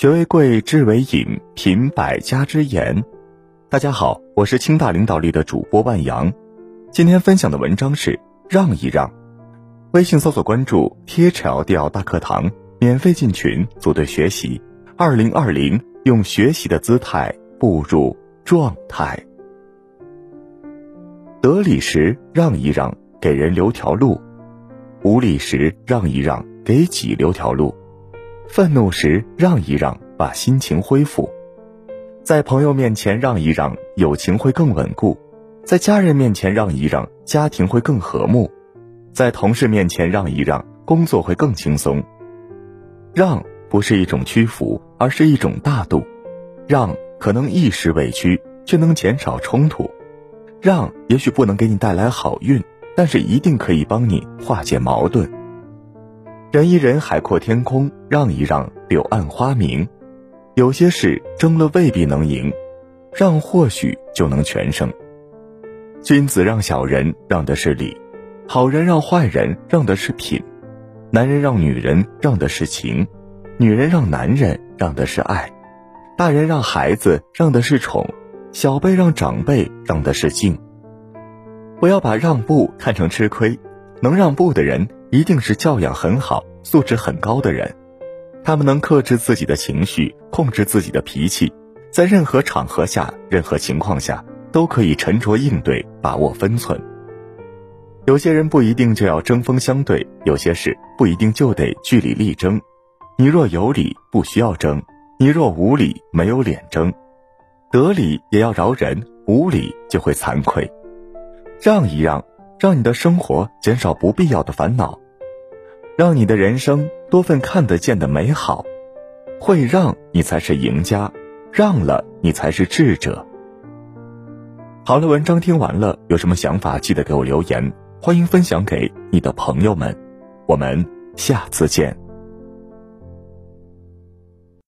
学为贵，知为引，品百家之言。大家好，我是清大领导力的主播万阳。今天分享的文章是让一让。微信搜索关注 T H L D L 大课堂，免费进群组队学习。二零二零，用学习的姿态步入状态。得理时让一让，给人留条路；无理时让一让，给己留条路。愤怒时让一让，把心情恢复；在朋友面前让一让，友情会更稳固；在家人面前让一让，家庭会更和睦；在同事面前让一让，工作会更轻松。让不是一种屈服，而是一种大度。让可能一时委屈，却能减少冲突；让也许不能给你带来好运，但是一定可以帮你化解矛盾。人一人，海阔天空；让一让，柳暗花明。有些事争了未必能赢，让或许就能全胜。君子让小人，让的是理；好人让坏人，让的是品；男人让女人，让的是情；女人让男人，让的是爱；大人让孩子，让的是宠；小辈让长辈，让的是敬。不要把让步看成吃亏，能让步的人。一定是教养很好、素质很高的人，他们能克制自己的情绪，控制自己的脾气，在任何场合下、任何情况下都可以沉着应对，把握分寸。有些人不一定就要针锋相对，有些事不一定就得据理力争。你若有理，不需要争；你若无理，没有脸争。得理也要饶人，无理就会惭愧。让一让。让你的生活减少不必要的烦恼，让你的人生多份看得见的美好。会让你才是赢家，让了你才是智者。好了，文章听完了，有什么想法记得给我留言，欢迎分享给你的朋友们。我们下次见。